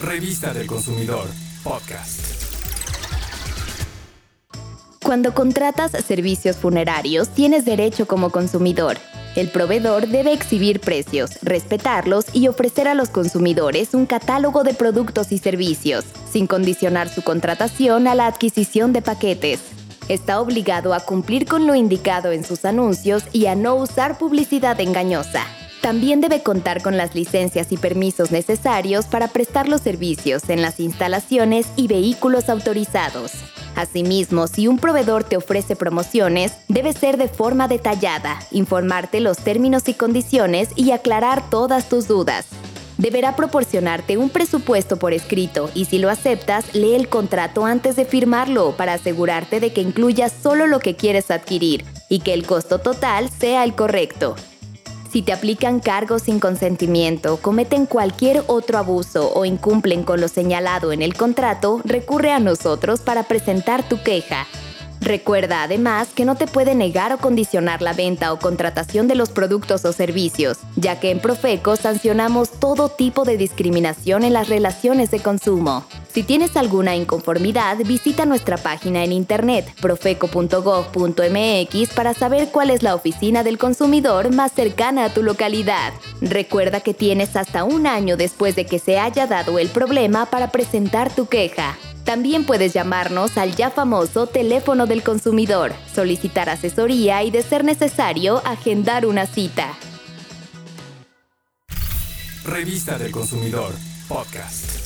Revista del Consumidor, podcast. Cuando contratas servicios funerarios, tienes derecho como consumidor. El proveedor debe exhibir precios, respetarlos y ofrecer a los consumidores un catálogo de productos y servicios, sin condicionar su contratación a la adquisición de paquetes. Está obligado a cumplir con lo indicado en sus anuncios y a no usar publicidad engañosa. También debe contar con las licencias y permisos necesarios para prestar los servicios en las instalaciones y vehículos autorizados. Asimismo, si un proveedor te ofrece promociones, debe ser de forma detallada, informarte los términos y condiciones y aclarar todas tus dudas. Deberá proporcionarte un presupuesto por escrito y si lo aceptas, lee el contrato antes de firmarlo para asegurarte de que incluya solo lo que quieres adquirir y que el costo total sea el correcto. Si te aplican cargos sin consentimiento, cometen cualquier otro abuso o incumplen con lo señalado en el contrato, recurre a nosotros para presentar tu queja. Recuerda además que no te puede negar o condicionar la venta o contratación de los productos o servicios, ya que en Profeco sancionamos todo tipo de discriminación en las relaciones de consumo. Si tienes alguna inconformidad, visita nuestra página en internet profeco.gov.mx para saber cuál es la oficina del consumidor más cercana a tu localidad. Recuerda que tienes hasta un año después de que se haya dado el problema para presentar tu queja. También puedes llamarnos al ya famoso teléfono del consumidor, solicitar asesoría y, de ser necesario, agendar una cita. Revista del Consumidor, podcast.